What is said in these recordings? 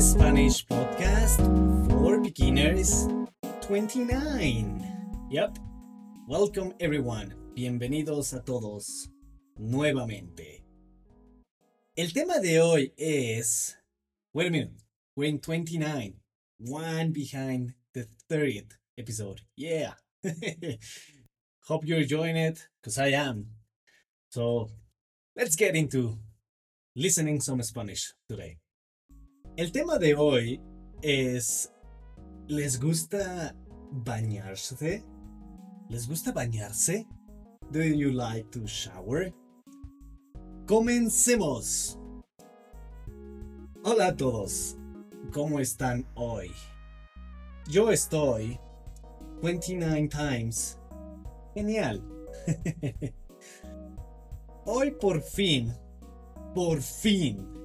Spanish podcast for beginners 29. Yep. Welcome everyone. Bienvenidos a todos nuevamente. El tema de hoy es. Wait a minute. We're in 29. One behind the 30th episode. Yeah. Hope you're enjoying it, because I am. So let's get into listening some Spanish today. El tema de hoy es, ¿les gusta bañarse? ¿Les gusta bañarse? Do you like to shower? Comencemos. Hola a todos, ¿cómo están hoy? Yo estoy 29 times. Genial. hoy por fin, por fin,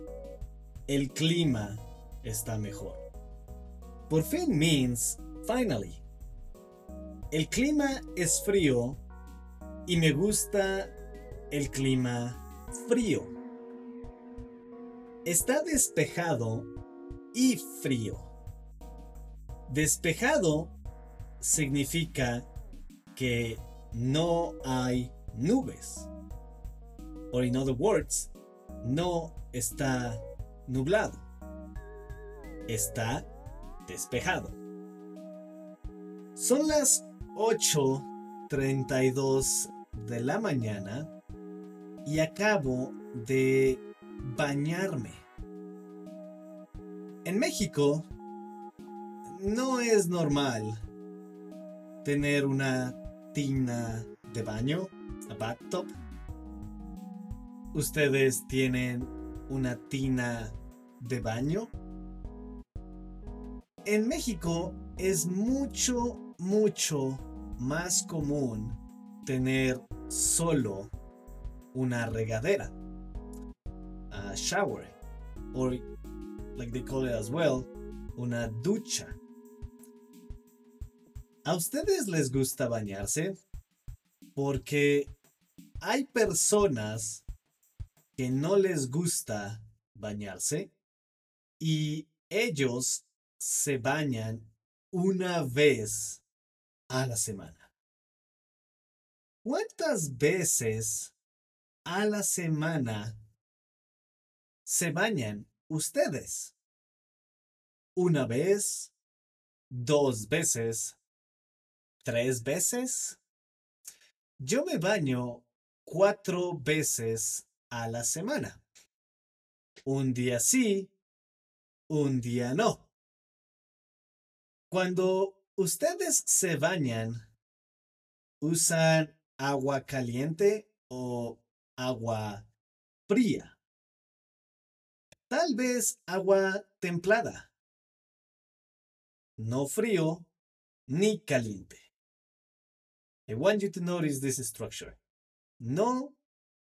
el clima está mejor. Por fin means finally. El clima es frío y me gusta el clima frío. Está despejado y frío. Despejado significa que no hay nubes. Or in other words, no está nublado. Está despejado. Son las 8.32 de la mañana y acabo de bañarme. En México no es normal tener una tina de baño, a bathtub. ¿Ustedes tienen una tina de baño? En México es mucho, mucho más común tener solo una regadera, a shower, or like they call it as well, una ducha. ¿A ustedes les gusta bañarse? Porque hay personas que no les gusta bañarse y ellos se bañan una vez a la semana. ¿Cuántas veces a la semana se bañan ustedes? ¿Una vez? ¿Dos veces? ¿Tres veces? Yo me baño cuatro veces a la semana. Un día sí, un día no. Cuando ustedes se bañan, ¿usan agua caliente o agua fría? Tal vez agua templada. No frío ni caliente. I want you to notice this structure. No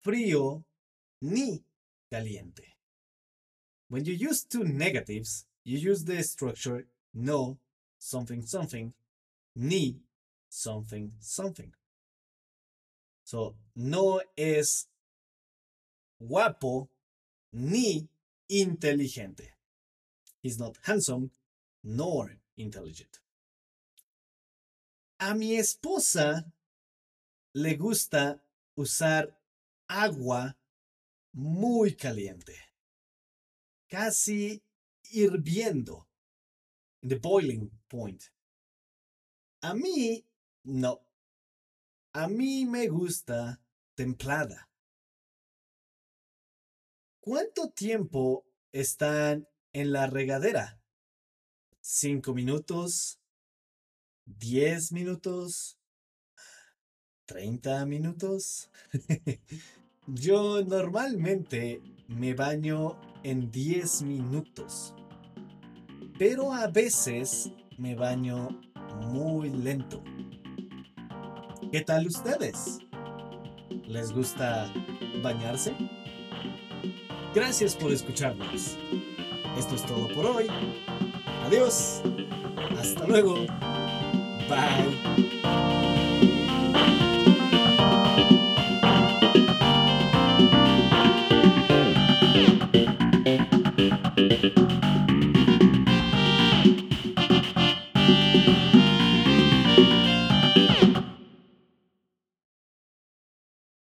frío ni caliente. When you use two negatives, you use the structure no something something ni something something. So, no es guapo ni inteligente. He's not handsome nor intelligent. A mi esposa le gusta usar agua muy caliente, casi hirviendo, the boiling point. A mí, no. A mí me gusta templada. ¿Cuánto tiempo están en la regadera? ¿Cinco minutos? ¿Diez minutos? ¿Treinta minutos? Yo normalmente me baño en diez minutos, pero a veces me baño muy lento. ¿Qué tal ustedes? ¿Les gusta bañarse? Gracias por escucharnos. Esto es todo por hoy. Adiós. Hasta luego. Bye.